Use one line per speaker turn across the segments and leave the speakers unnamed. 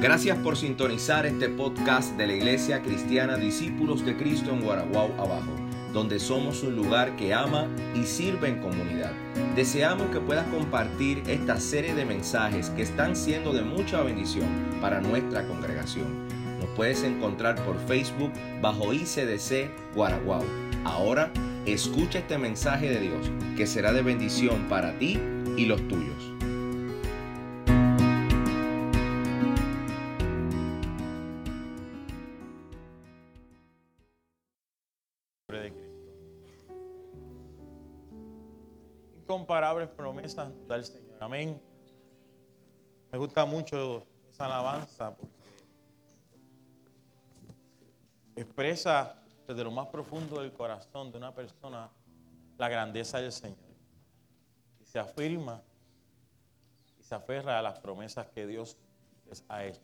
Gracias por sintonizar este podcast de la Iglesia Cristiana Discípulos de Cristo en Guaraguao Abajo, donde somos un lugar que ama y sirve en comunidad. Deseamos que puedas compartir esta serie de mensajes que están siendo de mucha bendición para nuestra congregación. Nos puedes encontrar por Facebook bajo ICDC Guaraguao. Ahora, escucha este mensaje de Dios que será de bendición para ti y los tuyos.
Incomparables promesas del Señor. Amén. Me gusta mucho esa alabanza porque expresa desde lo más profundo del corazón de una persona la grandeza del Señor. Y se afirma y se aferra a las promesas que Dios les ha hecho.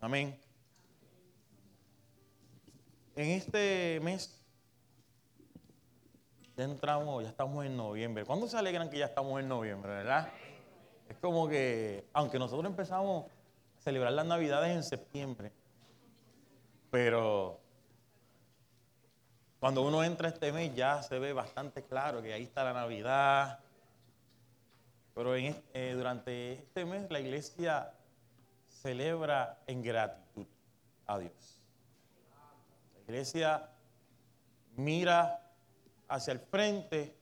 Amén. En este mes ya entramos, ya estamos en noviembre. ¿Cuándo se alegran que ya estamos en noviembre, verdad? Es como que, aunque nosotros empezamos a celebrar las Navidades en septiembre, pero cuando uno entra este mes ya se ve bastante claro que ahí está la Navidad. Pero en eh, durante este mes la iglesia celebra en gratitud a Dios. La iglesia mira hacia el frente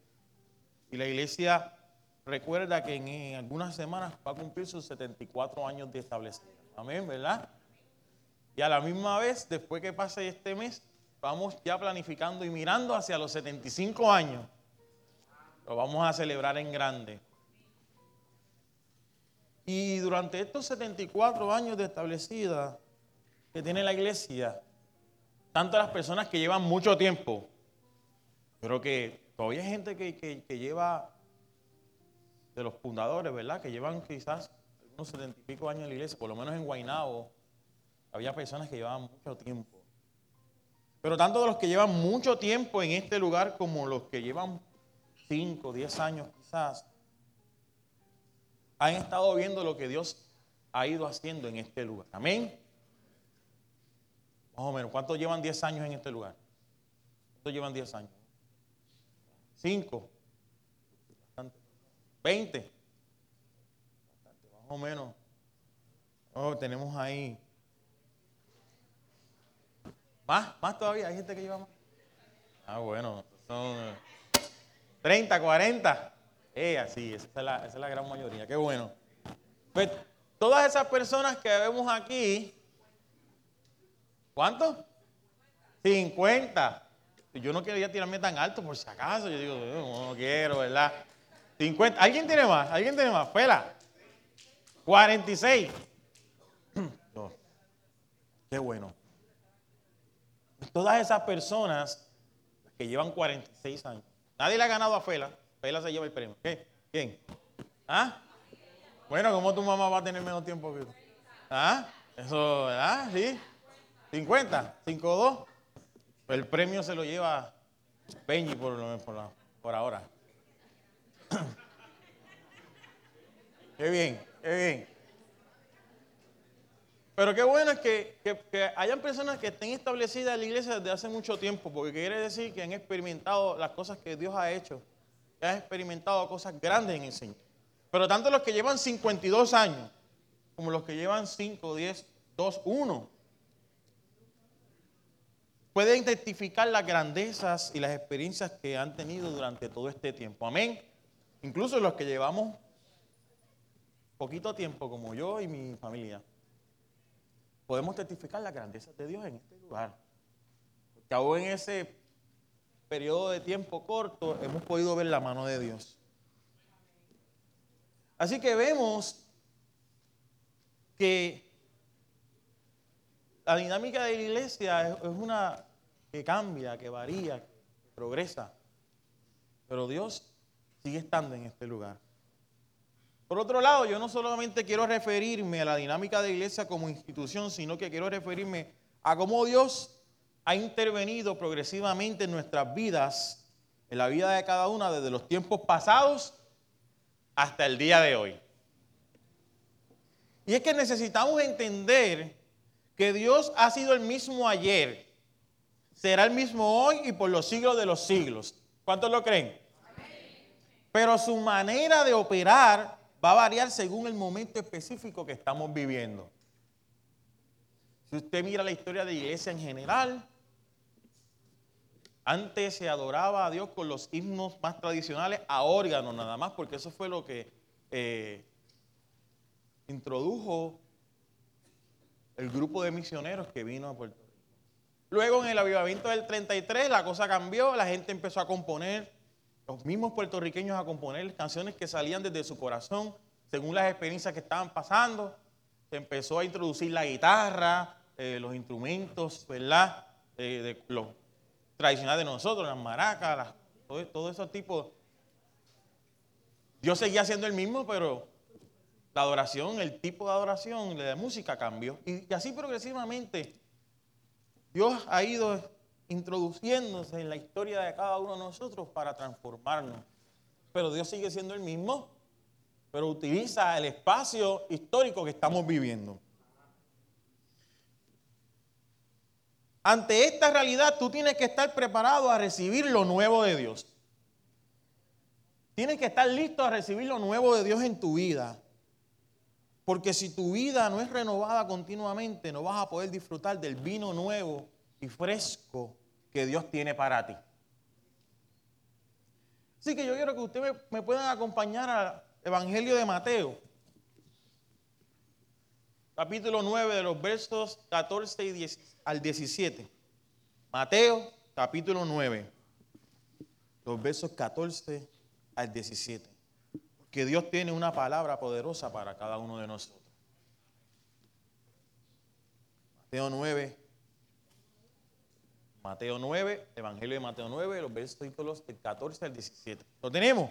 y la iglesia recuerda que en, algunas semanas va a cumplir sus 74 años de establecimiento. Amén, ¿verdad? Y a la misma vez, después que pase este mes, vamos ya planificando y mirando hacia los 75 años. Lo vamos a celebrar en grande. Y durante estos 74 años de establecida que tiene la iglesia, tanto las personas que llevan mucho tiempo, pero que todavía hay gente que, que- lleva, de los fundadores, ¿verdad? Que llevan quizás unos setenta y pico años en la iglesia, por lo menos en Guaynabo, había personas que llevaban mucho tiempo. Pero tanto de los que llevan mucho tiempo en este lugar como los que llevan 5, 10 años quizás, han estado viendo lo que Dios ha ido haciendo en este lugar. Amén. Más o menos, ¿cuántos llevan 10 años en este lugar? ¿Cuántos llevan 10 años? 5. 20. Bastante, más o menos. Oh, tenemos ahí. Más, más todavía, hay gente que lleva más. Ah, bueno, son eh, 30, 40. Eh, así, esa es, la, esa es la gran mayoría, qué bueno. Pues todas esas personas que vemos aquí, ¿cuántos? 50. Yo no quería tirarme tan alto por si acaso. Yo digo, "Eh, no quiero, ¿verdad? 50. ¿Alguien tiene más? ¿Alguien tiene más? Fela. 46. No. Qué bueno. Todas esas personas que llevan 46 años. Nadie le ha ganado a Fela. Fela se lleva el premio. ¿Qué? ¿Quién? ¿Ah? Bueno, ¿cómo tu mamá va a tener menos tiempo que tú? ¿Ah? Eso, ¿verdad? Sí. 50, 5-2. El premio se lo lleva Benji por, por, la- por ahora. qué bien, qué bien. Pero qué bueno es que, que- que hayan personas que estén establecidas en la iglesia desde hace mucho tiempo, porque quiere decir que han experimentado las cosas que Dios ha hecho, que han experimentado cosas grandes en el Señor. Pero tanto los que llevan 52 años, como los que llevan 5, 10, 2, 1, pueden identificar las grandezas y las experiencias que han tenido durante todo este tiempo. Amén. Incluso los que llevamos poquito tiempo, como yo y mi familia, podemos testificar las grandezas de Dios en este lugar. Porque aún en ese periodo de tiempo corto hemos podido ver la mano de Dios. Así que vemos que la dinámica de la iglesia es, es una que cambia, que varía, que progresa. Pero Dios sigue estando en este lugar. Por otro lado, yo no solamente quiero referirme a la dinámica de iglesia como institución, sino que quiero referirme a cómo Dios ha intervenido progresivamente en nuestras vidas, en la vida de cada una, desde los tiempos pasados hasta el día de hoy. Y es que necesitamos entender que Dios ha sido el mismo ayer, será el mismo hoy y por los siglos de los siglos. ¿Cuántos lo creen? Pero su manera de operar va a variar según el momento específico que estamos viviendo. Si usted mira la historia de la iglesia en general, antes se adoraba a Dios con los himnos más tradicionales a órganos nada más, porque eso fue lo que eh, introdujo el grupo de misioneros que vino a Puerto. Luego en el avivamiento del 33 la cosa cambió, la gente empezó a componer los mismos puertorriqueños a componer canciones que salían desde su corazón, según las experiencias que estaban pasando. Se empezó a introducir la guitarra, eh, los instrumentos, ¿verdad? Eh, de los tradicionales de nosotros, las maracas, todo, todo esos tipos. Dios seguía siendo el mismo, pero la adoración, el tipo de adoración, la música cambió. y así progresivamente Dios ha ido introduciéndose en la historia de cada uno de nosotros para transformarnos. Pero Dios sigue siendo el mismo, pero utiliza el espacio histórico que estamos viviendo. Ante esta realidad tú tienes que estar preparado a recibir lo nuevo de Dios. Tienes que estar listo a recibir lo nuevo de Dios en tu vida. Porque si tu vida no es renovada continuamente, no vas a poder disfrutar del vino nuevo y fresco que Dios tiene para ti. Así que yo quiero que ustedes me, puedan acompañar al Evangelio de Mateo, capítulo 9 de los versos 14 y 10, al 17. Mateo, capítulo 9, los versos 14 al 17. Que Dios tiene una palabra poderosa para cada uno de nosotros. Mateo 9, Mateo 9, Evangelio de Mateo 9, los versículos del 14 al 17. ¿Lo tenemos?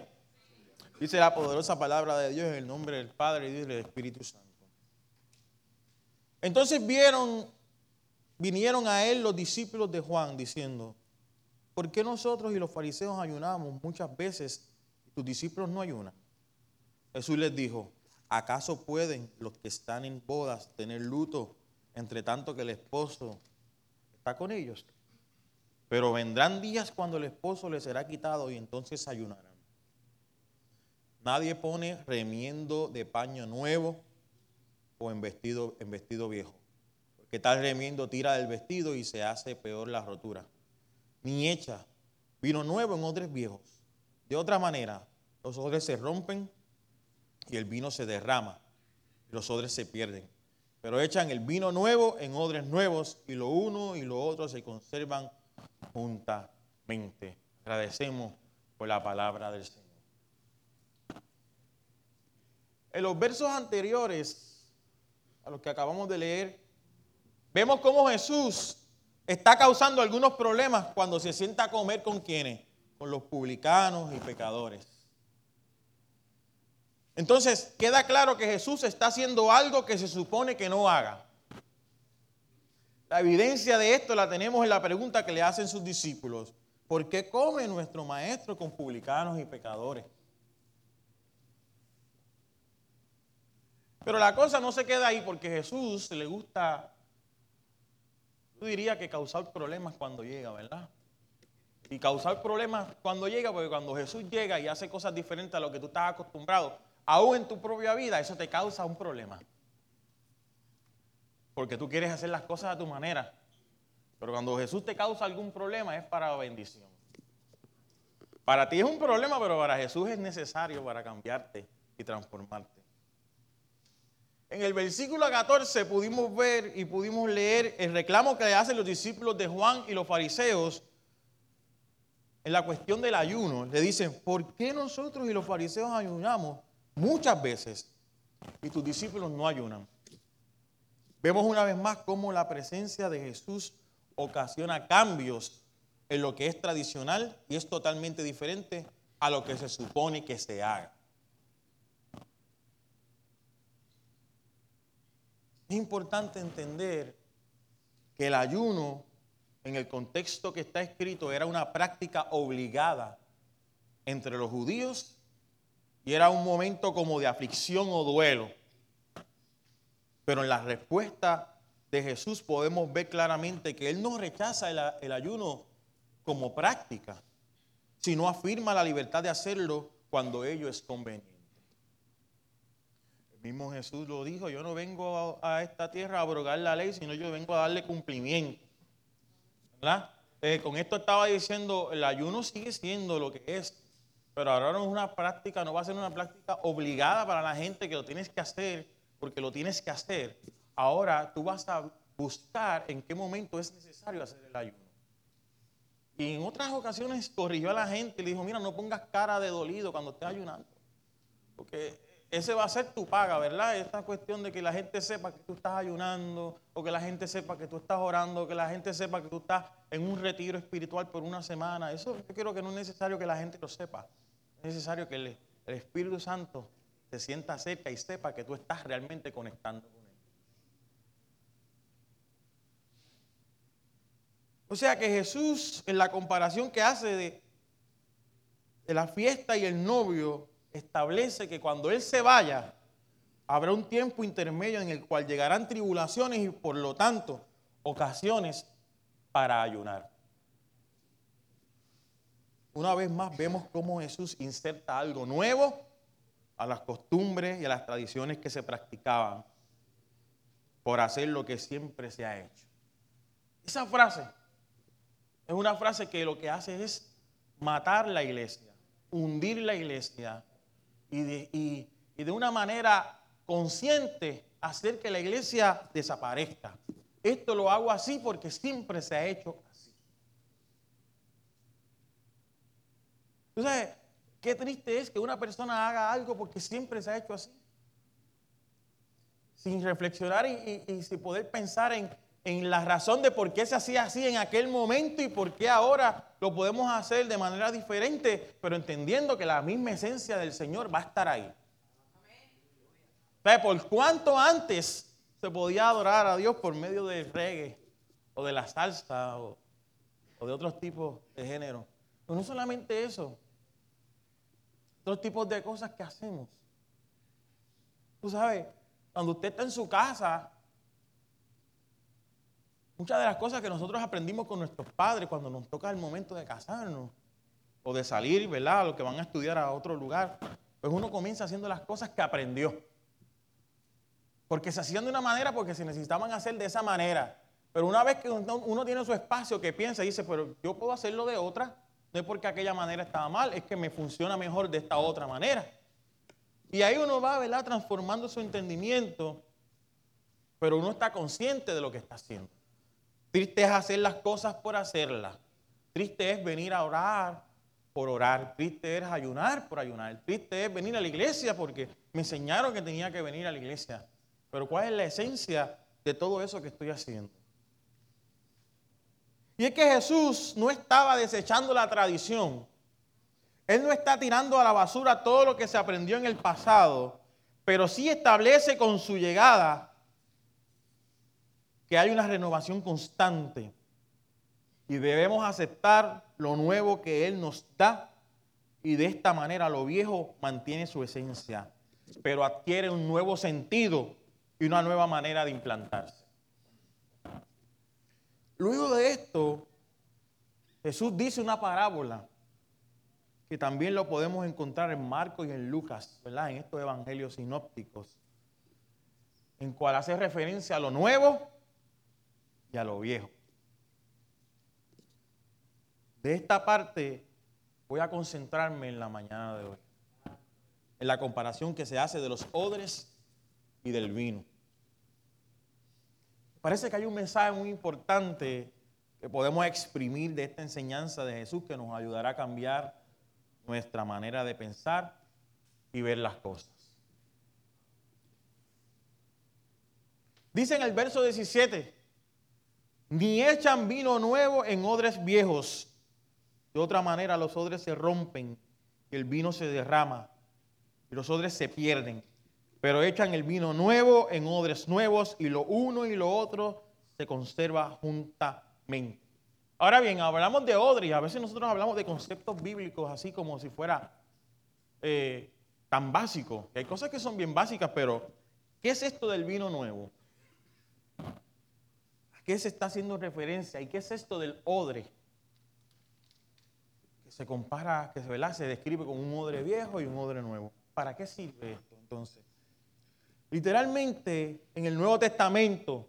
Dice la poderosa palabra de Dios en el nombre del Padre y del Espíritu Santo. Entonces vieron, vinieron a él los discípulos de Juan diciendo, ¿por qué nosotros y los fariseos ayunamos muchas veces y tus discípulos no ayunan? Jesús les dijo, ¿acaso pueden los que están en bodas tener luto entre tanto que el esposo está con ellos? Pero vendrán días cuando el esposo le será quitado y entonces ayunarán. Nadie pone remiendo de paño nuevo o en vestido, en vestido viejo. Porque tal remiendo tira del vestido y se hace peor la rotura. Ni echa vino nuevo en odres viejos. De otra manera, los odres se rompen y el vino se derrama y los odres se pierden. Pero echan el vino nuevo en odres nuevos y lo uno y lo otro se conservan juntamente. Agradecemos por la palabra del Señor. En los versos anteriores a los que acabamos de leer, vemos cómo Jesús está causando algunos problemas cuando se sienta a comer con quienes, con los publicanos y pecadores. Entonces queda claro que Jesús está haciendo algo que se supone que no haga. La evidencia de esto la tenemos en la pregunta que le hacen sus discípulos. ¿Por qué come nuestro maestro con publicanos y pecadores? Pero la cosa no se queda ahí porque Jesús le gusta, yo diría que causar problemas cuando llega, ¿verdad? Y causar problemas cuando llega, porque cuando Jesús llega y hace cosas diferentes a lo que tú estás acostumbrado, aún en tu propia vida, eso te causa un problema porque tú quieres hacer las cosas a tu manera. Pero cuando Jesús te causa algún problema es para bendición. Para ti es un problema, pero para Jesús es necesario para cambiarte y transformarte. En el versículo 14 pudimos ver y pudimos leer el reclamo que le hacen los discípulos de Juan y los fariseos en la cuestión del ayuno. Le dicen, ¿por qué nosotros y los fariseos ayunamos muchas veces y tus discípulos no ayunan? Vemos una vez más cómo la presencia de Jesús ocasiona cambios en lo que es tradicional y es totalmente diferente a lo que se supone que se haga. Es importante entender que el ayuno, en el contexto que está escrito, era una práctica obligada entre los judíos y era un momento como de aflicción o duelo. Pero en la respuesta de Jesús podemos ver claramente que Él no rechaza el, ayuno como práctica, sino afirma la libertad de hacerlo cuando ello es conveniente. El mismo Jesús lo dijo, yo no vengo a, esta tierra a abrogar la ley, sino yo vengo a darle cumplimiento. ¿Verdad? Eh, con esto estaba diciendo, el ayuno sigue siendo lo que es, pero ahora no es una práctica, no va a ser una práctica obligada para la gente que lo tienes que hacer, porque lo tienes que hacer. Ahora tú vas a buscar en qué momento es necesario hacer el ayuno. Y en otras ocasiones corrigió a la gente y le dijo, mira, no pongas cara de dolido cuando estés ayunando. Porque ese va a ser tu paga, ¿verdad? Esta cuestión de que la gente sepa que tú estás ayunando, o que la gente sepa que tú estás orando, o que la gente sepa que tú estás en un retiro espiritual por una semana. Eso yo creo que no es necesario que la gente lo sepa. Es necesario que el, Espíritu Santo se sienta cerca y sepa que tú estás realmente conectando con Él. O sea que Jesús, en la comparación que hace de la fiesta y el novio, establece que cuando Él se vaya, habrá un tiempo intermedio en el cual llegarán tribulaciones y por lo tanto ocasiones para ayunar. Una vez más vemos cómo Jesús inserta algo nuevo a las costumbres y a las tradiciones que se practicaban por hacer lo que siempre se ha hecho. Esa frase es una frase que lo que hace es matar la iglesia, hundir la iglesia y de, una manera consciente hacer que la iglesia desaparezca. Esto lo hago así porque siempre se ha hecho así. Entonces, qué triste es que una persona haga algo porque siempre se ha hecho así. Sin reflexionar y, sin poder pensar en, en la razón de por qué se hacía así en aquel momento y por qué ahora lo podemos hacer de manera diferente, pero entendiendo que la misma esencia del Señor va a estar ahí. ¿Por cuánto antes se podía adorar a Dios por medio del reggae o de la salsa o, de otros tipos de género? Pero no solamente eso, otros tipos de cosas que hacemos. Tú sabes, cuando usted está en su casa Muchas de las cosas que nosotros aprendimos con nuestros padres cuando nos toca el momento de casarnos o de salir, ¿verdad? Los que van a estudiar a otro lugar, pues uno comienza haciendo las cosas que aprendió. Porque se hacían de una manera porque se necesitaban hacer de esa manera. Pero una vez que uno tiene su espacio que piensa y dice, pero yo puedo hacerlo de otra, no es porque aquella manera estaba mal, es que me funciona mejor de esta otra manera. Y ahí uno va, ¿verdad? Transformando su entendimiento, pero uno está consciente de lo que está haciendo. Triste es hacer las cosas por hacerlas. Triste es venir a orar por orar. Triste es ayunar por ayunar. Triste es venir a la iglesia porque me enseñaron que tenía que venir a la iglesia. Pero ¿cuál es la esencia de todo eso que estoy haciendo? Y es que Jesús no estaba desechando la tradición. Él no está tirando a la basura todo lo que se aprendió en el pasado, pero sí establece con su llegada que hay una renovación constante y debemos aceptar lo nuevo que Él nos da y de esta manera lo viejo mantiene su esencia, pero adquiere un nuevo sentido y una nueva manera de implantarse. Luego de esto, Jesús dice una parábola que también lo podemos encontrar en Marcos y en Lucas. En estos evangelios sinópticos, en cual hace referencia a lo nuevo a lo viejo. De esta parte voy a concentrarme en la mañana de hoy, en la comparación que se hace de los odres y del vino. Parece que hay un mensaje muy importante que podemos exprimir de esta enseñanza de Jesús que nos ayudará a cambiar nuestra manera de pensar y ver las cosas. Dice en el verso 17, ni echan vino nuevo en odres viejos. De otra manera los odres se rompen y el vino se derrama y los odres se pierden. Pero echan el vino nuevo en odres nuevos y lo uno y lo otro se conserva juntamente. Ahora bien, hablamos de odres a veces nosotros hablamos de conceptos bíblicos así como si fuera eh, tan básico. Hay cosas que son bien básicas, pero ¿Qué es esto del vino nuevo? ¿A qué se está haciendo referencia? ¿Y qué es esto del odre? Que se compara, que ¿verdad? se describe como un odre viejo y un odre nuevo. ¿Para qué sirve esto entonces? Literalmente, en el Nuevo Testamento,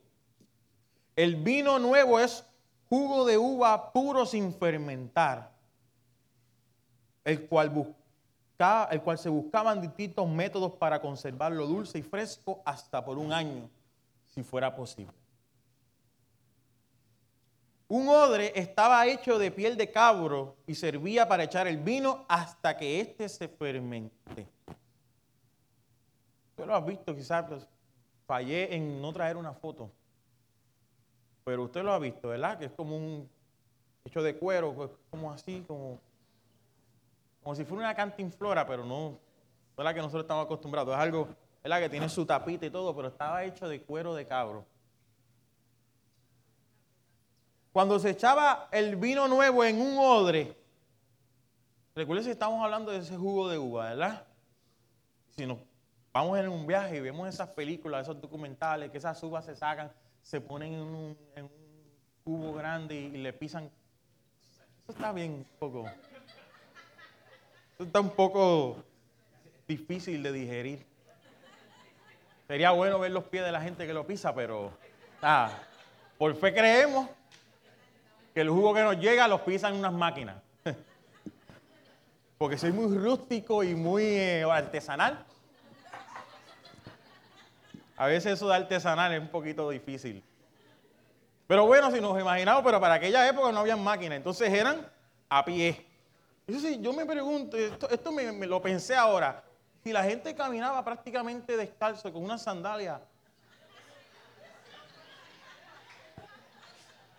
el vino nuevo es jugo de uva puro sin fermentar, el cual el cual se buscaban distintos métodos para conservarlo dulce y fresco hasta por un año, si fuera posible. Un odre estaba hecho de piel de cabro y servía para echar el vino hasta que éste se fermente. Tú lo has visto, quizás pues, fallé en no traer una foto, pero usted lo ha visto, ¿verdad? Que es como un hecho de cuero, pues, como así, como como si fuera una cantinflora, pero no, la que nosotros estamos acostumbrados. Es algo, la que tiene su tapita y todo, pero estaba hecho de cuero de cabro. Cuando se echaba el vino nuevo en un odre, recuerden si estamos hablando de ese jugo de uva, ¿verdad? Si nos vamos en un viaje y vemos esas películas, esos documentales, que esas uvas se sacan, se ponen en un, en un cubo grande y, le pisan. Eso está bien poco está un poco difícil de digerir. Sería bueno ver los pies de la gente que lo pisa, pero ah, por fe creemos que el jugo que nos llega los pisan unas máquinas. Porque soy muy rústico y muy eh, artesanal. A veces eso de artesanal es un poquito difícil. Pero bueno, si nos imaginamos, pero para aquella época no había máquinas, entonces eran a pie. Eso sí, yo me pregunto, esto, me, lo pensé ahora, si la gente caminaba prácticamente descalzo con una sandalia,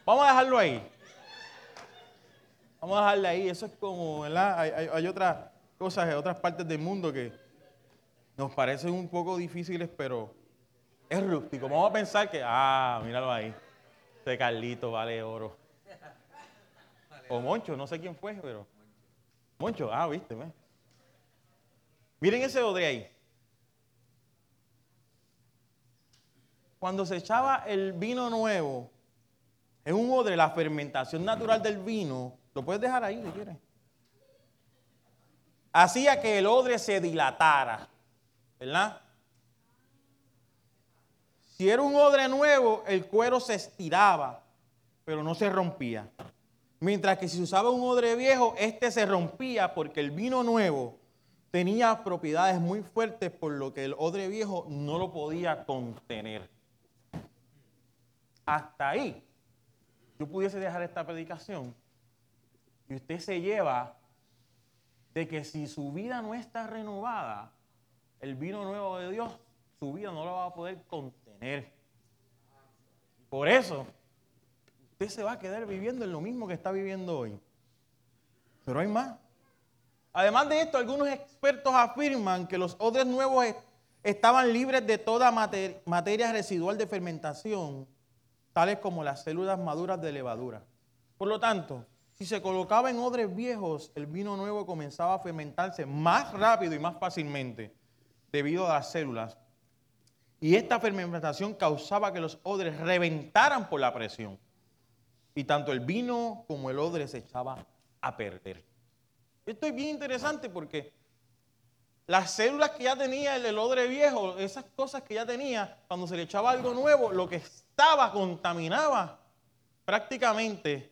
vamos a dejarlo ahí. Vamos a dejarlo ahí, eso es como, ¿verdad? Hay, hay otras cosas en otras partes del mundo que nos parecen un poco difíciles, pero es rústico. Vamos a pensar que, ah, míralo ahí, este Carlito vale oro. O Moncho, no sé quién fue, pero... Moncho, ah, viste, Miren ese odre ahí. Cuando se echaba el vino nuevo, en un odre, la fermentación natural del vino, lo puedes dejar ahí si quieres. Hacía que el odre se dilatara, ¿verdad? Si era un odre nuevo, el cuero se estiraba, pero no se rompía. Mientras que si usaba un odre viejo, este se rompía porque el vino nuevo tenía propiedades muy fuertes por lo que el odre viejo no lo podía contener. Hasta ahí, yo pudiese dejar esta predicación y usted se lleva de que si su vida no está renovada, el vino nuevo de Dios, su vida no lo va a poder contener. Por eso, usted se va a quedar viviendo en lo mismo que está viviendo hoy. Pero hay más. Además de esto, algunos expertos afirman que los odres nuevos estaban libres de toda materia residual de fermentación, tales como las células maduras de levadura. Por lo tanto, si se colocaba en odres viejos, el vino nuevo comenzaba a fermentarse más rápido y más fácilmente debido a las células. Y esta fermentación causaba que los odres reventaran por la presión y tanto el vino como el odre se echaba a perder. Esto es bien interesante porque las células que ya tenía el, odre viejo, esas cosas que ya tenía, cuando se le echaba algo nuevo, lo que estaba contaminaba prácticamente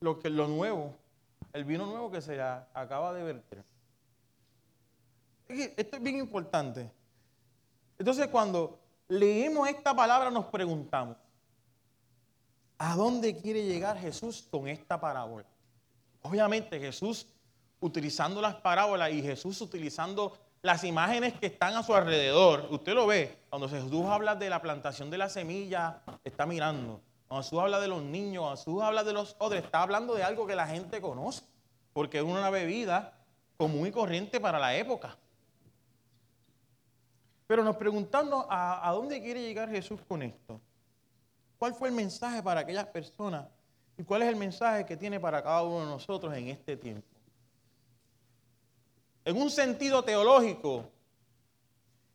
lo, que, lo nuevo, el vino nuevo que se acaba de verter. Esto es bien importante. Entonces cuando leemos esta palabra nos preguntamos, ¿A dónde quiere llegar Jesús con esta parábola? Obviamente Jesús utilizando las parábolas y Jesús utilizando las imágenes que están a su alrededor. Usted lo ve, cuando Jesús habla de la plantación de la semilla, está mirando. Cuando Jesús habla de los niños, cuando Jesús habla de los otros, está hablando de algo que la gente conoce, porque es una bebida común y corriente para la época. Pero nos preguntando a, a dónde quiere llegar Jesús con esto. ¿Cuál fue el mensaje para aquellas personas? ¿Y cuál es el mensaje que tiene para cada uno de nosotros en este tiempo? En un sentido teológico,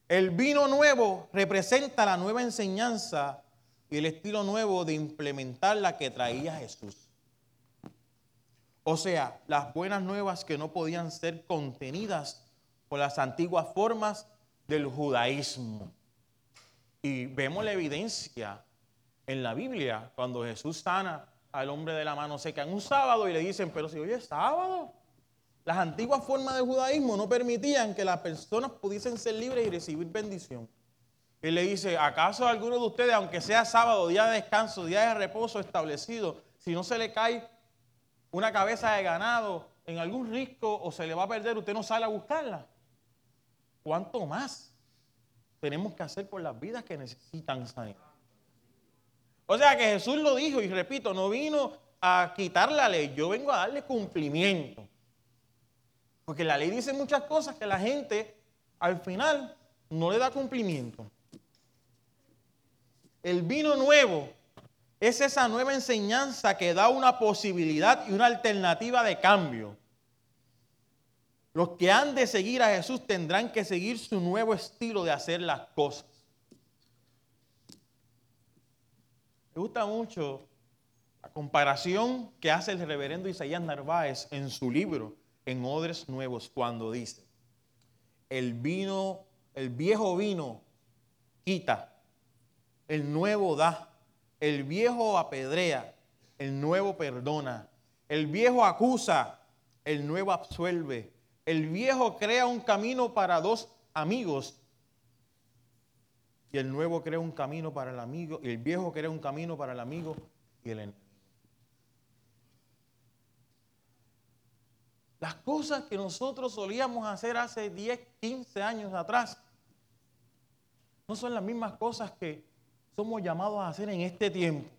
El vino nuevo representa la nueva enseñanza y el estilo nuevo de implementar la que traía Jesús. O sea, las buenas nuevas que no podían ser contenidas por las antiguas formas del judaísmo. Y vemos la evidencia en la Biblia cuando Jesús sana al hombre de la mano seca en un sábado y le dicen, pero si hoy es sábado, las antiguas formas del judaísmo no permitían que las personas pudiesen ser libres y recibir bendición. Él le dice, ¿acaso alguno de ustedes, aunque sea sábado, día de descanso, día de reposo establecido, si no se le cae una cabeza de ganado en algún risco o se le va a perder, usted no sale a buscarla? ¿Cuánto más tenemos que hacer por las vidas que necesitan sanidad? O sea que Jesús lo dijo y repito, no vino a quitar la ley, yo vengo a darle cumplimiento. Porque la ley dice muchas cosas que la gente al final no le da cumplimiento. El vino nuevo es esa nueva enseñanza que da una posibilidad y una alternativa de cambio. Los que han de seguir a Jesús tendrán que seguir su nuevo estilo de hacer las cosas. Me gusta mucho la comparación que hace el reverendo Isaías Narváez en su libro en odres nuevos cuando dice, el vino, el viejo vino quita, el nuevo da, el viejo apedrea, el nuevo perdona, el viejo acusa, el nuevo absuelve, el viejo crea un camino para dos amigos y el nuevo crea un camino para el amigo, y el viejo crea un camino para el amigo y el enemigo. Las cosas que nosotros solíamos hacer hace 10, 15 años atrás no son las mismas cosas que somos llamados a hacer en este tiempo.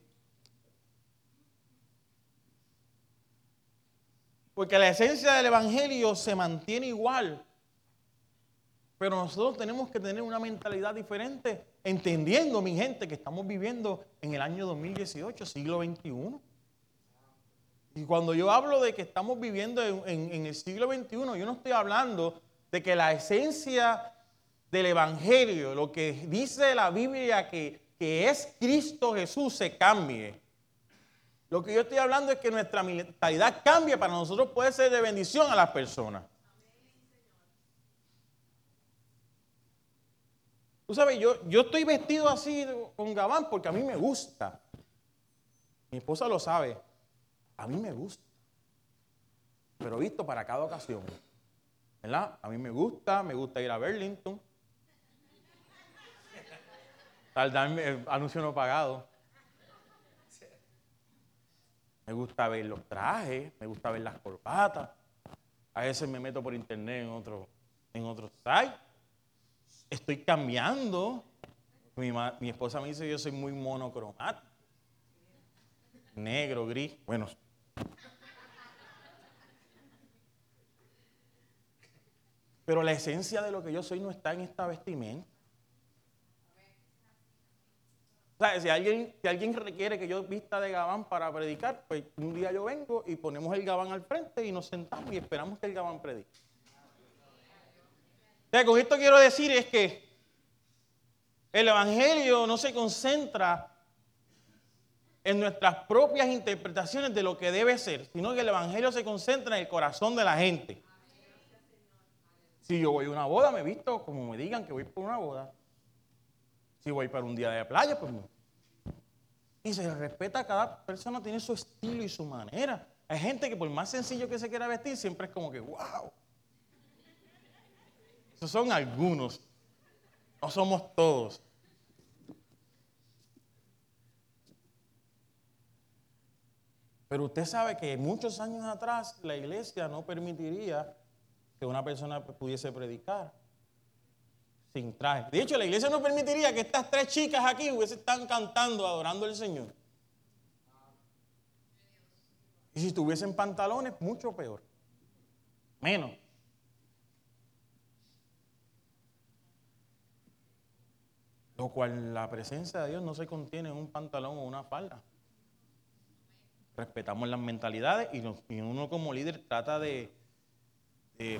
Porque la esencia del Evangelio se mantiene igual. Pero nosotros tenemos que tener una mentalidad diferente, entendiendo, mi gente, que estamos viviendo en el año 2018, siglo XXI. Y cuando yo hablo de que estamos viviendo en, el siglo XXI, yo no estoy hablando de que la esencia del Evangelio, lo que dice la Biblia que, que es Cristo Jesús, se cambie. Lo que yo estoy hablando es que nuestra mentalidad cambie para nosotros puede ser de bendición a las personas. Tú sabes, yo, yo estoy vestido así con gabán porque a mí me gusta. Mi esposa lo sabe. A mí me gusta. Pero visto para cada ocasión. ¿Verdad? A mí me gusta, me gusta ir a Burlington. Tal el anuncio no pagado. Me gusta ver los trajes, me gusta ver las corbatas. A veces me meto por internet en otro, en. Estoy cambiando. Mi, mi esposa me dice que yo soy muy monocromático. Negro, gris. Bueno, pero la esencia de lo que yo soy no está en esta vestimenta. O sea, si alguien, si alguien requiere que yo vista de gabán para predicar, pues un día yo vengo y ponemos el gabán al frente y nos sentamos y esperamos que el gabán predique. O sea, con esto quiero decir es que el Evangelio no se concentra en nuestras propias interpretaciones de lo que debe ser, sino que el Evangelio se concentra en el corazón de la gente. Si yo voy a una boda, me visto como me digan que voy por una boda. Si voy para un día de playa, pues Y se respeta, cada persona tiene su estilo y su manera. Hay gente que por más sencillo que se quiera vestir, siempre es como que, wow. Esos son algunos. No somos todos. Pero usted sabe que muchos años atrás la iglesia no permitiría que una persona pudiese predicar sin traje. De hecho, la iglesia no permitiría que estas tres chicas aquí hubiesen están cantando, adorando al Señor. Y si tuviesen pantalones, mucho peor. Menos. Lo cual la presencia de Dios no se contiene en un pantalón o una falda respetamos las mentalidades y, uno como líder trata de,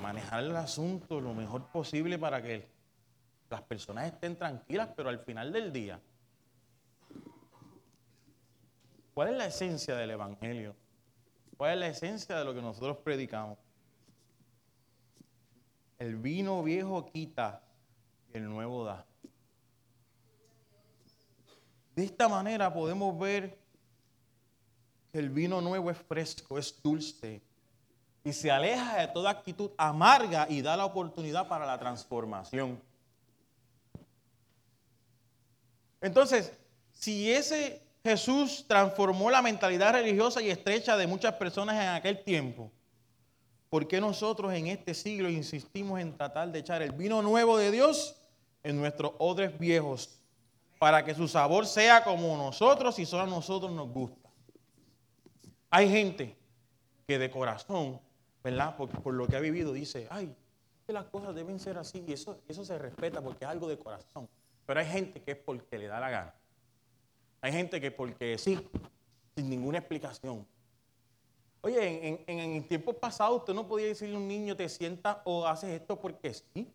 manejar el asunto lo mejor posible para que las personas estén tranquilas, pero al final del día, ¿cuál es la esencia del Evangelio? ¿Cuál es la esencia de lo que nosotros predicamos? El vino viejo quita y el nuevo da. De esta manera podemos ver que el vino nuevo es fresco, es dulce y se aleja de toda actitud amarga y da la oportunidad para la transformación. Entonces, si ese Jesús transformó la mentalidad religiosa y estrecha de muchas personas en aquel tiempo, ¿por qué nosotros en este siglo insistimos en tratar de echar el vino nuevo de Dios en nuestros odres viejos para que su sabor sea como nosotros y solo a nosotros nos gusta? Hay gente que de corazón, ¿verdad? Por, por lo que ha vivido dice, ay, que las cosas deben ser así y eso, eso se respeta porque es algo de corazón. Pero hay gente que es porque le da la gana. Hay gente que porque sí, sin ninguna explicación. Oye, en, en, en tiempos pasados usted no podía decirle a un niño, te sientas o haces esto porque sí.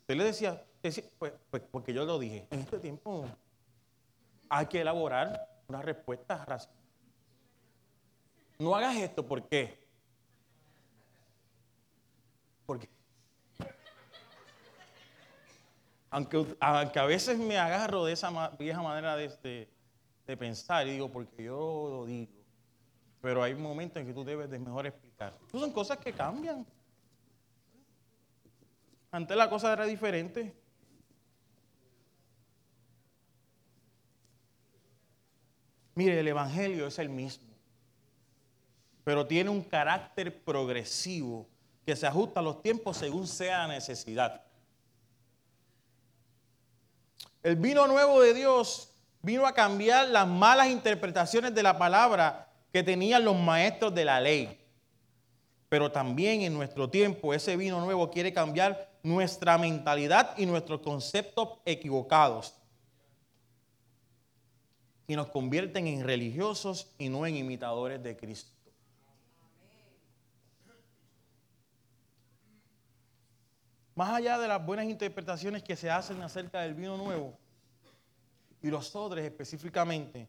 Usted le decía, pues, pues, porque yo lo dije. En este tiempo hay que elaborar una respuesta racional. No hagas esto, ¿por qué? Porque Aunque, a veces me agarro de esa vieja manera de, pensar y digo, porque yo lo digo. Pero hay momentos en que tú debes de mejor explicar. son cosas que cambian. Antes la cosa era diferente. Mire, el Evangelio es el mismo, pero tiene un carácter progresivo que se ajusta a los tiempos según sea la necesidad. El vino nuevo de Dios vino a cambiar las malas interpretaciones de la palabra que tenían los maestros de la ley. Pero también en nuestro tiempo ese vino nuevo quiere cambiar nuestra mentalidad y nuestros conceptos equivocados. Y nos convierten en religiosos y no en imitadores de Cristo. Más allá de las buenas interpretaciones que se hacen acerca del vino nuevo y los odres específicamente,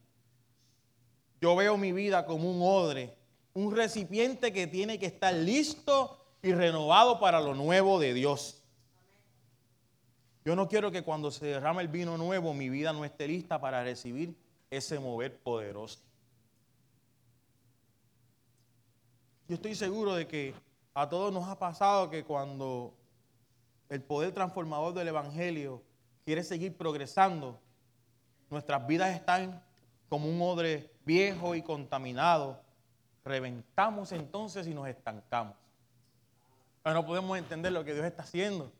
yo veo mi vida como un odre, un recipiente que tiene que estar listo y renovado para lo nuevo de Dios. Yo no quiero que cuando se derrame el vino nuevo mi vida no esté lista para recibir ese mover poderoso. Yo estoy seguro de que a todos nos ha pasado que cuando el poder transformador del Evangelio quiere seguir progresando, nuestras vidas están como un odre viejo y contaminado. Reventamos entonces y nos estancamos. Pero no podemos entender lo que Dios está haciendo.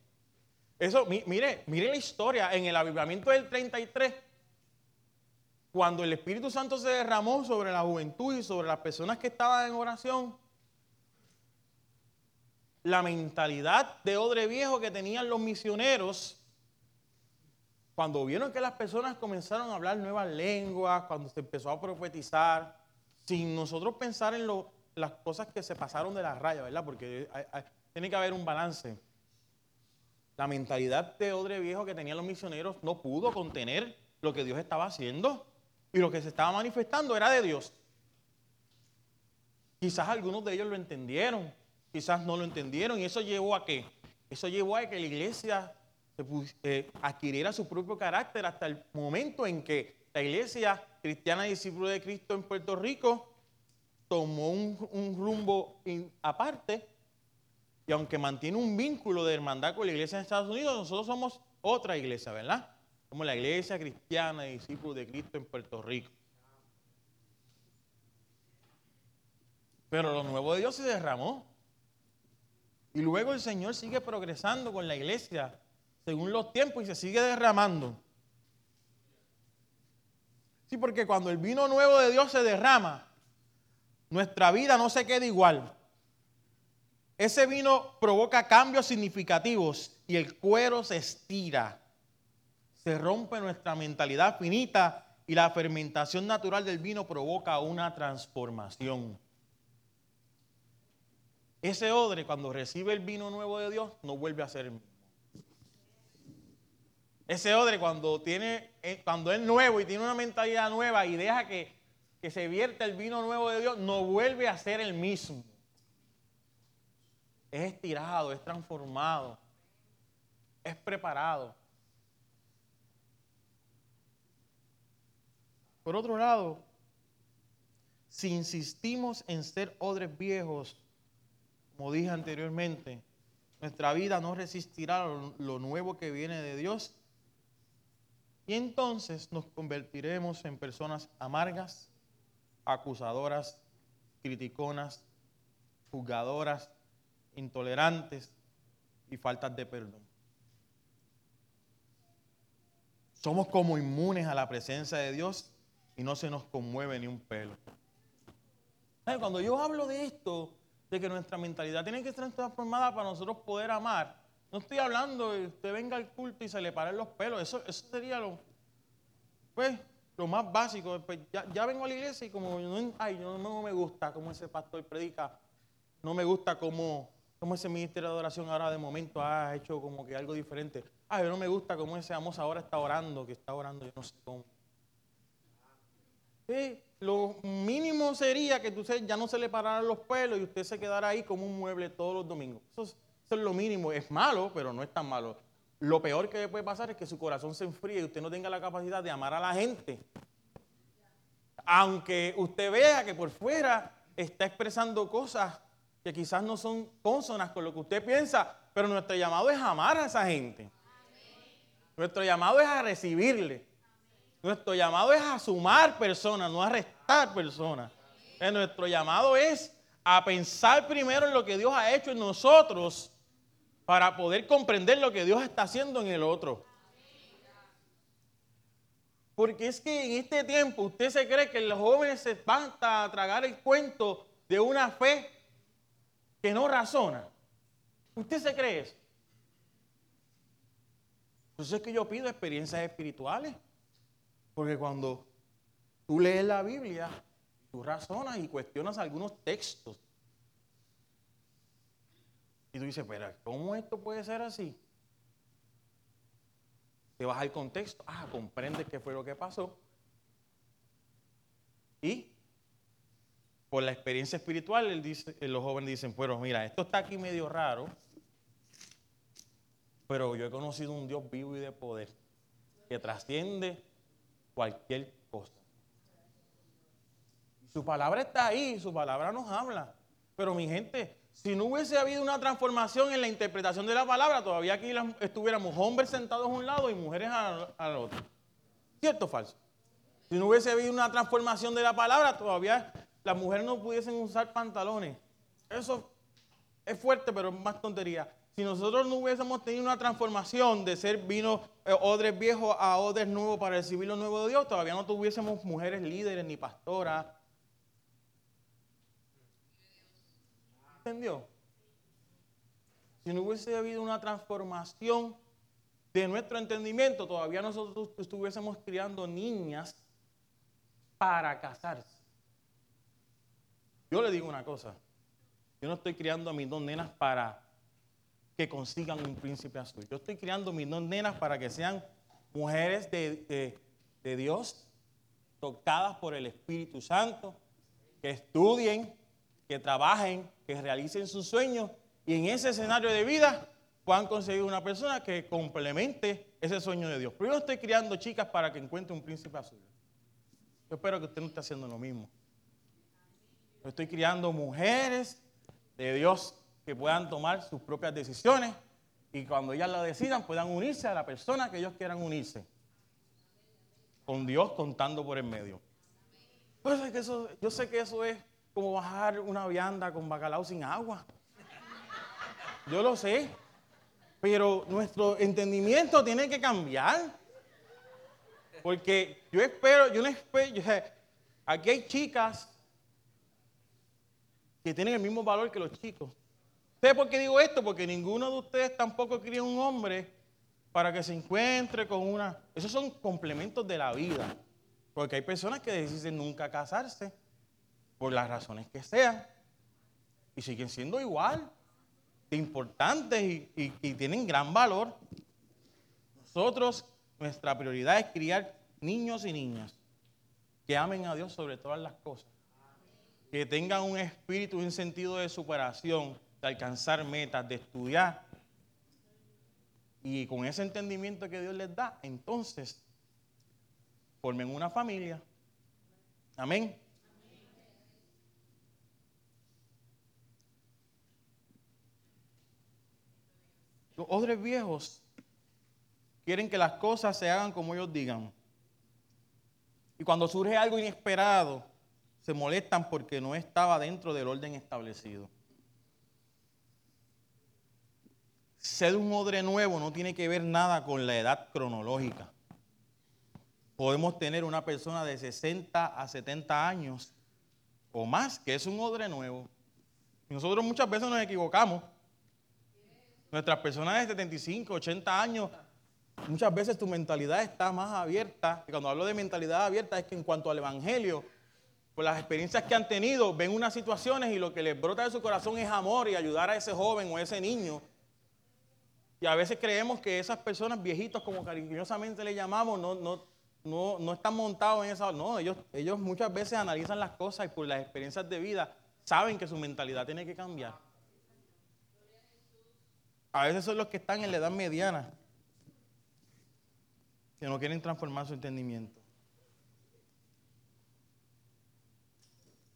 Eso, mire, mire la historia en el avivamiento del 33, cuando el Espíritu Santo se derramó sobre la juventud y sobre las personas que estaban en oración, la mentalidad de odre viejo que tenían los misioneros, cuando vieron que las personas comenzaron a hablar nuevas lenguas, cuando se empezó a profetizar, sin nosotros pensar en las cosas que se pasaron de la raya, ¿verdad? Porque tiene que haber un balance. La mentalidad de odre viejo que tenían los misioneros no pudo contener lo que Dios estaba haciendo y lo que se estaba manifestando era de Dios. Quizás algunos de ellos lo entendieron, quizás no lo entendieron y eso llevó a qué? Eso llevó a que la iglesia eh, adquiriera su propio carácter hasta el momento en que la iglesia cristiana y discípulo de Cristo en Puerto Rico tomó un, rumbo aparte y aunque mantiene un vínculo de hermandad con la iglesia en Estados Unidos, nosotros somos otra iglesia, ¿verdad? Como la iglesia cristiana y de Cristo en Puerto Rico. Pero lo nuevo de Dios se derramó. Y luego el Señor sigue progresando con la iglesia según los tiempos y se sigue derramando. Sí, porque cuando el vino nuevo de Dios se derrama, nuestra vida no se queda igual. Ese vino provoca cambios significativos y el cuero se estira. Se rompe nuestra mentalidad finita y la fermentación natural del vino provoca una transformación. Ese odre, cuando recibe el vino nuevo de Dios, no vuelve a ser el mismo. Ese odre cuando, tiene, eh, cuando es nuevo y tiene una mentalidad nueva y deja que, que se vierta el vino nuevo de Dios, no vuelve a ser el mismo. Es estirado, es transformado, es preparado. Por otro lado, si insistimos en ser odres viejos, como dije anteriormente, nuestra vida no resistirá lo, nuevo que viene de Dios. Y entonces nos convertiremos en personas amargas, acusadoras, criticonas, juzgadoras, intolerantes y faltas de perdón. Somos como inmunes a la presencia de Dios y no se nos conmueve ni un pelo. Cuando yo hablo de esto, de que nuestra mentalidad tiene que ser transformada para nosotros poder amar, no estoy hablando de que usted venga al culto y se le paren los pelos. Eso, eso sería lo, pues, lo más básico. Pues, ya, vengo a la iglesia y como no, ay, no, me gusta cómo ese pastor predica, no me gusta cómo, cómo ese ministerio de adoración ahora de momento ha hecho como que algo diferente. Ay, no me gusta cómo ese amos ahora está orando, que está orando, yo no sé cómo. Lo mínimo sería que usted ya no se le pararan los pelos y usted se quedara ahí como un mueble todos los domingos. Eso es, lo mínimo. Es malo, pero no es tan malo. Lo peor que puede pasar es que su corazón se enfríe y usted no tenga la capacidad de amar a la gente. Aunque usted vea que por fuera está expresando cosas que quizás no son consonas con lo que usted piensa, pero nuestro llamado es amar a esa gente. Nuestro llamado es a recibirle. Nuestro llamado es a sumar personas, no a restar personas. nuestro llamado es a pensar primero en lo que Dios ha hecho en nosotros para poder comprender lo que Dios está haciendo en el otro. Porque es que en este tiempo usted se cree que los jóvenes se van a tragar el cuento de una fe que no razona. ¿Usted se cree eso? Entonces es que yo pido experiencias espirituales. Porque cuando tú lees la Biblia, tú razonas y cuestionas algunos textos. Y tú dices, pero ¿cómo esto puede ser así? Te vas al contexto, ah, comprendes qué fue lo que pasó. Y por la experiencia espiritual, dice, los jóvenes dicen, bueno, mira, esto está aquí medio raro, pero yo he conocido un Dios vivo y de poder que trasciende cualquier cosa. Su palabra está ahí, su palabra nos habla. Pero mi gente, si no hubiese habido una transformación en la interpretación de la palabra, todavía aquí estuviéramos hombres sentados a un lado y mujeres al, otro. ¿Cierto o falso? Si no hubiese habido una transformación de la palabra, todavía las mujeres no pudiesen usar pantalones. Eso es fuerte, pero es más tontería. Si nosotros no hubiésemos tenido una transformación de ser vino eh, odres viejos a odres nuevos para recibir lo nuevo de Dios, todavía no tuviésemos mujeres líderes ni pastoras. ¿Entendió? Si no hubiese habido una transformación de nuestro entendimiento, todavía nosotros estuviésemos criando niñas para casarse. Yo le digo una cosa, yo no estoy criando a mis dos nenas para que consigan un príncipe azul. Yo estoy criando mis dos nenas para que sean mujeres de, Dios, tocadas por el Espíritu Santo, que estudien, que trabajen, que realicen sus sueños y en ese escenario de vida puedan conseguir una persona que complemente ese sueño de Dios. Pero yo estoy criando chicas para que encuentre un príncipe azul. Yo espero que usted no esté haciendo lo mismo. Yo estoy criando mujeres de Dios que puedan tomar sus propias decisiones y cuando ellas lo decidan puedan unirse a la persona que ellos quieran unirse. Con Dios contando por el medio. Pues que eso, yo sé que eso es como bajar una vianda con bacalao sin agua. Yo lo sé. Pero nuestro entendimiento tiene que cambiar. Porque yo espero, yo no espero, aquí hay chicas que tienen el mismo valor que los chicos. ¿Sabe por qué digo esto? Porque ninguno de ustedes tampoco cría un hombre para que se encuentre con una... Esos son complementos de la vida. Porque hay personas que deciden nunca casarse por las razones que sean y siguen siendo igual importantes y, y tienen gran valor. Nosotros nuestra prioridad es criar niños y niñas que amen a Dios sobre todas las cosas. Que tengan un espíritu, un sentido de superación, de alcanzar metas, de estudiar. Y con ese entendimiento que Dios les da, entonces formen una familia. Amén. Los odres viejos quieren que las cosas se hagan como ellos digan. Y cuando surge algo inesperado, se molestan porque no estaba dentro del orden establecido. Ser un odre nuevo no tiene que ver nada con la edad cronológica. Podemos tener una persona de 60 a 70 años o más que es un odre nuevo. Nosotros muchas veces nos equivocamos. Nuestras personas de 75, 80 años, muchas veces tu mentalidad está más abierta. Y cuando hablo de mentalidad abierta es que en cuanto al Evangelio, por las experiencias que han tenido, ven unas situaciones y lo que les brota de su corazón es amor y ayudar a ese joven o ese niño. Y a veces creemos que esas personas viejitos, como cariñosamente le llamamos, no, no, no, no están montados en esa... No, ellos, ellos muchas veces analizan las cosas y por las experiencias de vida saben que su mentalidad tiene que cambiar. A veces son los que están en la edad mediana, que no quieren transformar su entendimiento.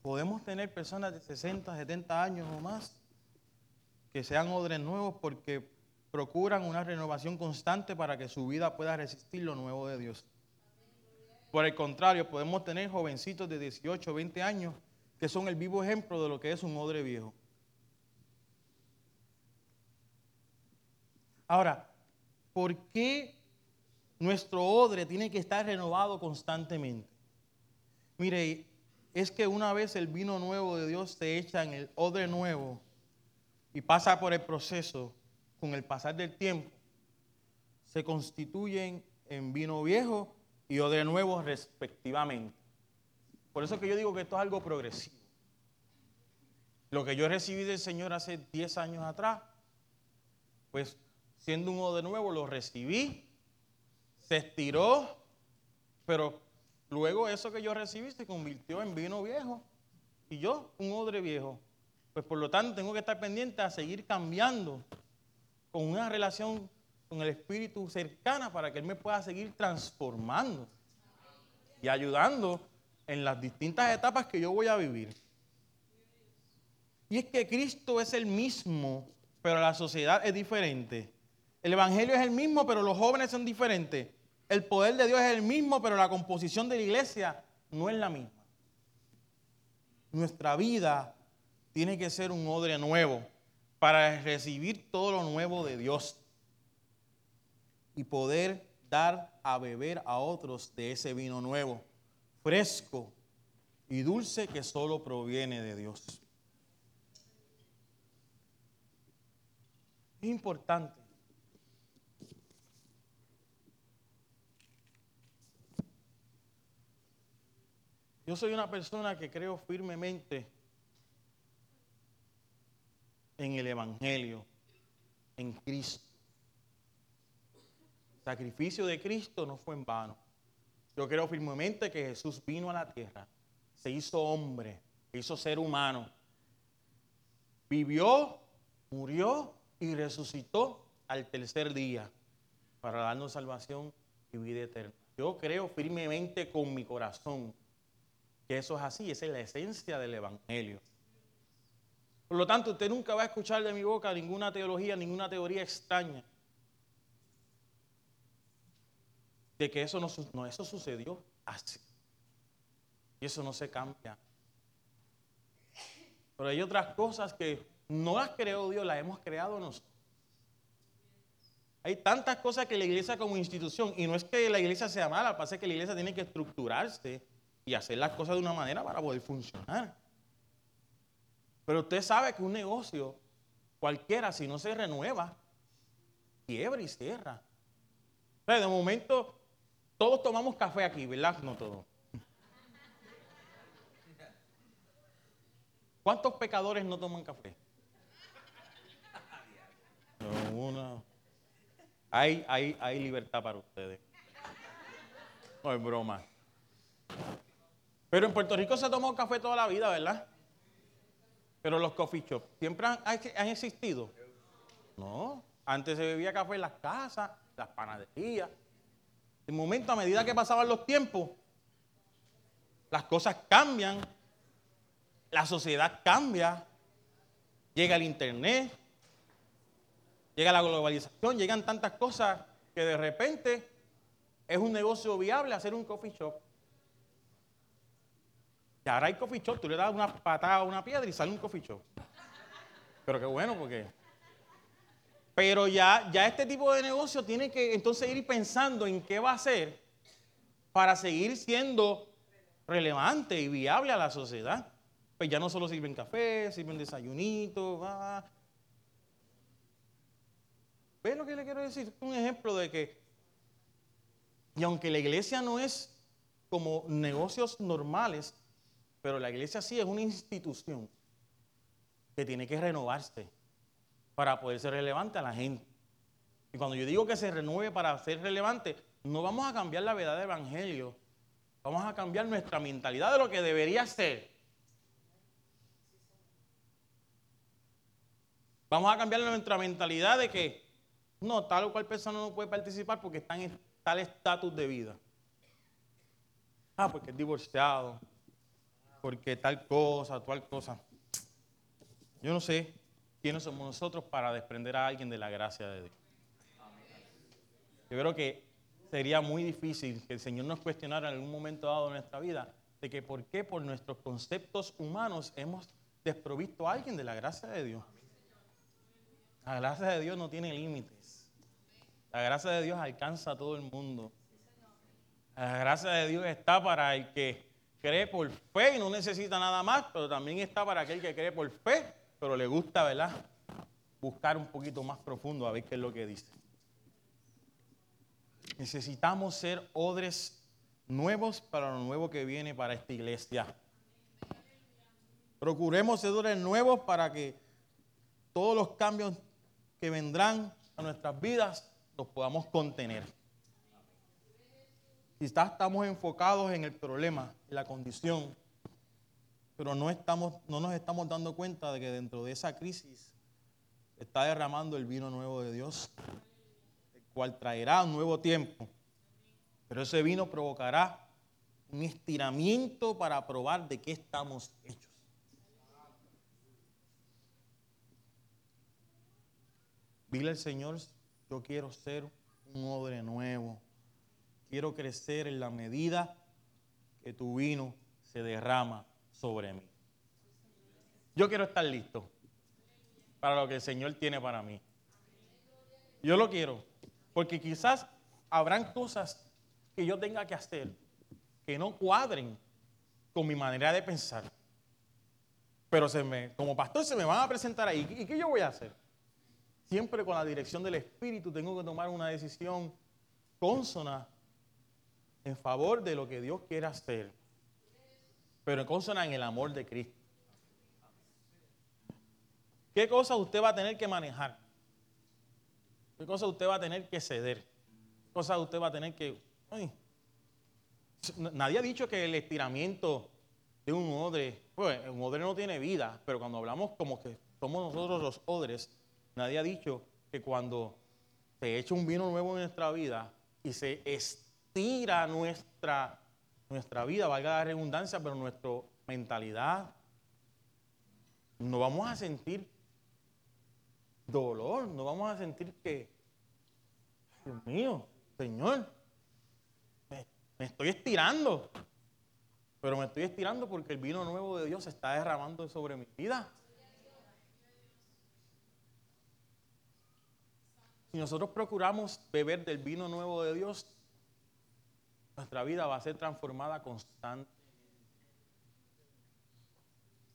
Podemos tener personas de 60, 70 años o más que sean odres nuevos porque procuran una renovación constante para que su vida pueda resistir lo nuevo de Dios. Por el contrario, podemos tener jovencitos de 18, 20 años que son el vivo ejemplo de lo que es un odre viejo. Ahora, ¿por qué nuestro odre tiene que estar renovado constantemente? Mire, es que una vez el vino nuevo de Dios se echa en el odre nuevo y pasa por el proceso, con el pasar del tiempo, se constituyen en vino viejo y odre nuevo respectivamente. Por eso que yo digo que esto es algo progresivo. Lo que yo recibí del Señor hace 10 años atrás, pues siendo un odre nuevo, lo recibí, se estiró, pero luego eso que yo recibí se convirtió en vino viejo y yo un odre viejo. Pues por lo tanto tengo que estar pendiente a seguir cambiando con una relación con el Espíritu cercana para que Él me pueda seguir transformando y ayudando en las distintas etapas que yo voy a vivir. Y es que Cristo es el mismo, pero la sociedad es diferente. El Evangelio es el mismo, pero los jóvenes son diferentes. El poder de Dios es el mismo, pero la composición de la iglesia no es la misma. Nuestra vida tiene que ser un odre nuevo para recibir todo lo nuevo de Dios y poder dar a beber a otros de ese vino nuevo, fresco y dulce que solo proviene de Dios. Es importante Yo soy una persona que creo firmemente en el Evangelio, en Cristo. El sacrificio de Cristo no fue en vano. Yo creo firmemente que Jesús vino a la tierra, se hizo hombre, se hizo ser humano, vivió, murió y resucitó al tercer día para darnos salvación y vida eterna. Yo creo firmemente con mi corazón que eso es así, esa es la esencia del Evangelio. Por lo tanto, usted nunca va a escuchar de mi boca ninguna teología, ninguna teoría extraña. De que eso no, eso sucedió así. Y eso no se cambia. Pero hay otras cosas que no las creó Dios, las hemos creado nosotros. Hay tantas cosas que la iglesia como institución, y no es que la iglesia sea mala, pasa que la iglesia tiene que estructurarse y hacer las cosas de una manera para poder funcionar. Pero usted sabe que un negocio, cualquiera, si no se renueva, quiebra y cierra. de momento, todos tomamos café aquí, ¿verdad? No todos. ¿Cuántos pecadores no toman café? Hay, hay, hay libertad para ustedes. No es broma. Pero en Puerto Rico se tomó café toda la vida, ¿verdad? Pero los coffee shops siempre han, han existido. No, antes se bebía café en las casas, las panaderías. De momento, a medida que pasaban los tiempos, las cosas cambian, la sociedad cambia, llega el internet, llega la globalización, llegan tantas cosas que de repente es un negocio viable hacer un coffee shop. Y ahora hay coffee shop, tú le das una patada a una piedra y sale un coffee shop. Pero qué bueno porque... Pero ya, ya este tipo de negocio tiene que entonces ir pensando en qué va a hacer para seguir siendo relevante y viable a la sociedad. Pues ya no solo sirven café, sirven desayunitos, va. ¿Ves lo que le quiero decir? Un ejemplo de que, y aunque la iglesia no es como negocios normales, pero la iglesia sí es una institución que tiene que renovarse para poder ser relevante a la gente. Y cuando yo digo que se renueve para ser relevante, no vamos a cambiar la verdad del evangelio, vamos a cambiar nuestra mentalidad de lo que debería ser. Vamos a cambiar nuestra mentalidad de que no, tal o cual persona no puede participar porque está en tal estatus de vida. Ah, porque es divorciado, porque tal cosa, tal cosa. Yo no sé quiénes somos nosotros para desprender a alguien de la gracia de Dios. Yo creo que sería muy difícil que el Señor nos cuestionara en algún momento dado de nuestra vida de que por qué por nuestros conceptos humanos hemos desprovisto a alguien de la gracia de Dios. La gracia de Dios no tiene límites. La gracia de Dios alcanza a todo el mundo. La gracia de Dios está para el que cree por fe y no necesita nada más, pero también está para aquel que cree por fe, pero le gusta, ¿verdad? Buscar un poquito más profundo a ver qué es lo que dice. Necesitamos ser odres nuevos para lo nuevo que viene para esta iglesia. Procuremos ser odres nuevos para que todos los cambios que vendrán a nuestras vidas los podamos contener. Quizás estamos enfocados en el problema, en la condición, pero no, estamos, no nos estamos dando cuenta de que dentro de esa crisis está derramando el vino nuevo de Dios, el cual traerá un nuevo tiempo. Pero ese vino provocará un estiramiento para probar de qué estamos hechos. Dile al Señor, yo quiero ser un odre nuevo. Quiero crecer en la medida que tu vino se derrama sobre mí. Yo quiero estar listo para lo que el Señor tiene para mí. Yo lo quiero, porque quizás habrán cosas que yo tenga que hacer que no cuadren con mi manera de pensar. Pero como pastor se me van a presentar ahí. ¿Y qué yo voy a hacer? siempre con la dirección del Espíritu tengo que tomar una decisión consona en favor de lo que Dios quiere hacer, pero consona en el amor de Cristo. ¿Qué cosa usted va a tener que manejar? ¿Qué cosa usted va a tener que ceder? ¿Qué cosa usted va a tener que... nadie ha dicho que el estiramiento de un odre, pues un odre no tiene vida, pero cuando hablamos como que somos nosotros los odres, Nadie ha dicho que cuando se echa un vino nuevo en nuestra vida y se estira nuestra, nuestra vida, valga la redundancia, pero nuestra mentalidad, no vamos a sentir dolor, no vamos a sentir que, Dios mío, Señor, me, me estoy estirando, pero me estoy estirando porque el vino nuevo de Dios se está derramando sobre mi vida. Si nosotros procuramos beber del vino nuevo de Dios, nuestra vida va a ser transformada constantemente.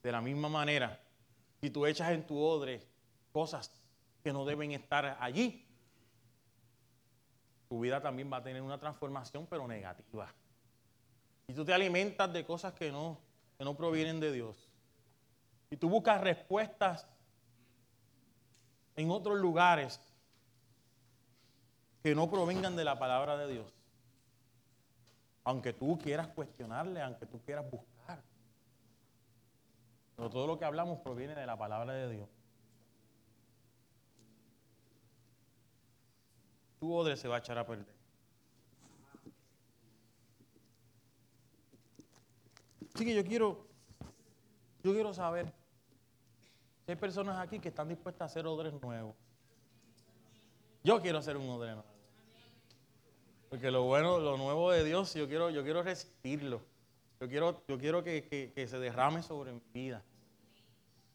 De la misma manera, si tú echas en tu odre cosas que no deben estar allí, tu vida también va a tener una transformación, pero negativa. Si tú te alimentas de cosas que no, que no provienen de Dios, y tú buscas respuestas en otros lugares que no provengan de la palabra de Dios, Aunque tú quieras cuestionarle, aunque tú quieras buscar. Pero todo lo que hablamos proviene de la palabra de Dios. Tu odre se va a echar a perder. Así que yo quiero, yo quiero saber si hay personas aquí que están dispuestas a hacer odres nuevos. Yo quiero hacer un odre nuevo. Porque lo bueno, lo nuevo de Dios, yo quiero, yo quiero resistirlo. Yo quiero, yo quiero que, que se derrame sobre mi vida.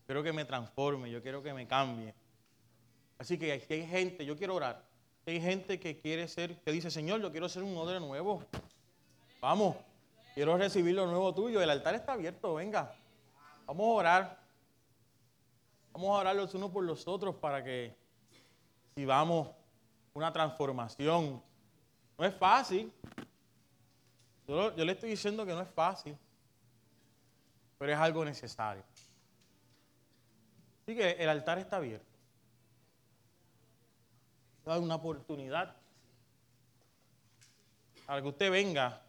Quiero que me transforme, yo quiero que me cambie. Así que si hay gente, yo quiero orar. Hay gente que quiere ser, que dice, Señor, yo quiero ser un odre nuevo. Vamos, quiero recibir lo nuevo tuyo. El altar está abierto, venga. Vamos a orar. Vamos a orar los unos por los otros para que si vamos una transformación. No es fácil. Yo, le estoy diciendo que no es fácil, pero es algo necesario. Así que el altar está abierto. Da una oportunidad para que usted venga